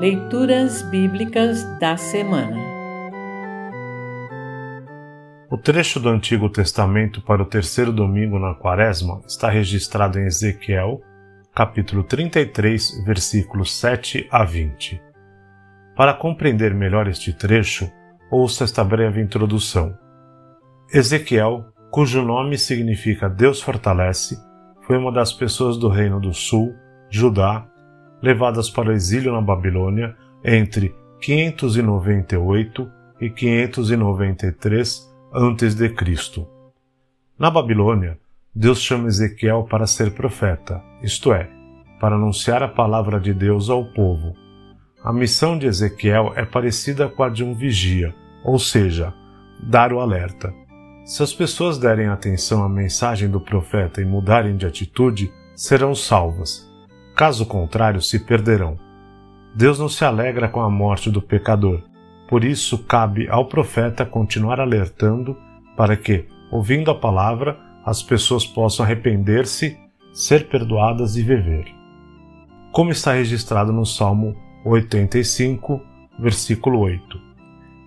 Leituras Bíblicas da Semana O trecho do Antigo Testamento para o terceiro domingo na Quaresma está registrado em Ezequiel, capítulo 33, versículos 7 a 20. Para compreender melhor este trecho, ouça esta breve introdução. Ezequiel, cujo nome significa Deus fortalece, foi uma das pessoas do Reino do Sul, Judá, levadas para o exílio na Babilônia entre 598 e 593 a.C. Na Babilônia, Deus chama Ezequiel para ser profeta, isto é, para anunciar a palavra de Deus ao povo. A missão de Ezequiel é parecida com a de um vigia, ou seja, dar o alerta. Se as pessoas derem atenção à mensagem do profeta e mudarem de atitude, serão salvas. Caso contrário, se perderão. Deus não se alegra com a morte do pecador. Por isso, cabe ao profeta continuar alertando para que, ouvindo a palavra, as pessoas possam arrepender-se, ser perdoadas e viver. Como está registrado no Salmo 85, versículo 8.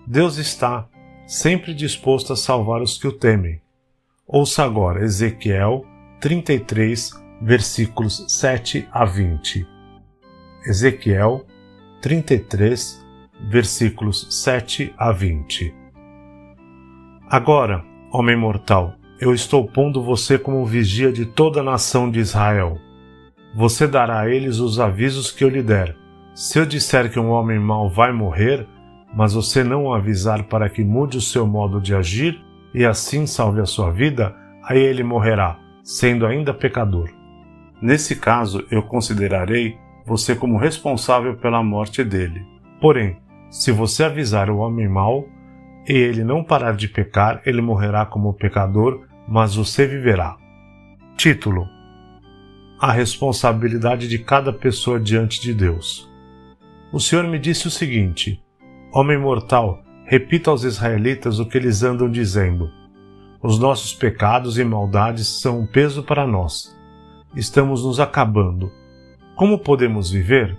Deus está sempre disposto a salvar os que o temem. Ouça agora Ezequiel 33, versículos 7 a 20. Ezequiel 33, versículos 7 a 20. Agora, homem mortal, eu estou pondo você como vigia de toda a nação de Israel. Você dará a eles os avisos que eu lhe der. Se eu disser que um homem mau vai morrer, mas você não o avisar para que mude o seu modo de agir e assim salve a sua vida, aí ele morrerá, sendo ainda pecador. Nesse caso, eu considerarei você como responsável pela morte dele. Porém, se você avisar o homem mau e ele não parar de pecar, ele morrerá como pecador, mas você viverá. Título: A responsabilidade de cada pessoa diante de Deus. O Senhor me disse o seguinte: Homem mortal, repita aos israelitas o que eles andam dizendo. Os nossos pecados e maldades são um peso para nós estamos nos acabando. Como podemos viver?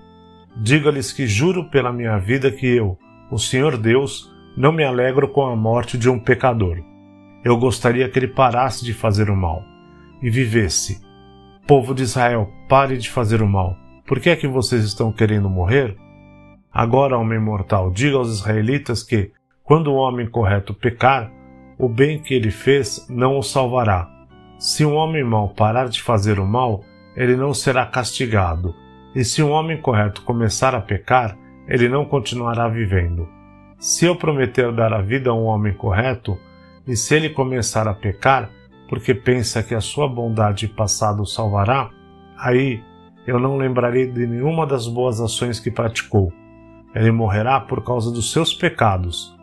Diga-lhes que juro pela minha vida que eu, o Senhor Deus, não me alegro com a morte de um pecador. Eu gostaria que ele parasse de fazer o mal e vivesse. Povo de Israel, pare de fazer o mal. Por que é que vocês estão querendo morrer? Agora, homem mortal, diga aos israelitas que, quando o homem correto pecar, o bem que ele fez não o salvará, se um homem mau parar de fazer o mal, ele não será castigado, e se um homem correto começar a pecar, ele não continuará vivendo. Se eu prometer dar a vida a um homem correto, e se ele começar a pecar, porque pensa que a sua bondade passada o salvará, aí eu não lembrarei de nenhuma das boas ações que praticou. Ele morrerá por causa dos seus pecados.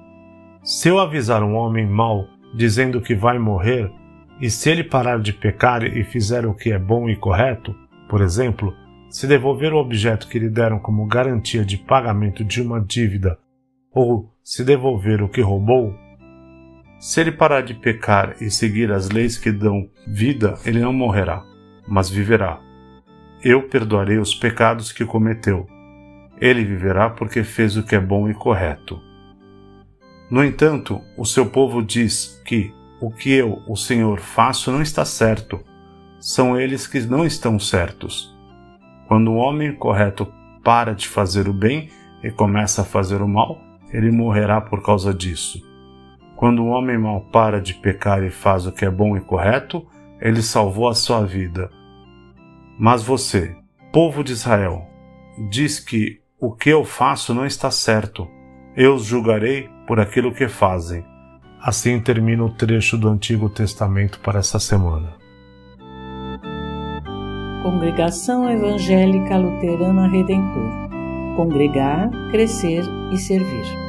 Se eu avisar um homem mau, dizendo que vai morrer, e se ele parar de pecar e fizer o que é bom e correto, por exemplo, se devolver o objeto que lhe deram como garantia de pagamento de uma dívida, ou se devolver o que roubou, se ele parar de pecar e seguir as leis que dão vida, ele não morrerá, mas viverá. Eu perdoarei os pecados que cometeu. Ele viverá porque fez o que é bom e correto. No entanto, o seu povo diz que, o que eu, o Senhor, faço não está certo. São eles que não estão certos. Quando o homem correto para de fazer o bem e começa a fazer o mal, ele morrerá por causa disso. Quando o homem mau para de pecar e faz o que é bom e correto, ele salvou a sua vida. Mas você, povo de Israel, diz que o que eu faço não está certo. Eu os julgarei por aquilo que fazem. Assim termina o trecho do Antigo Testamento para essa semana. Congregação Evangélica Luterana Redentor Congregar, Crescer e Servir.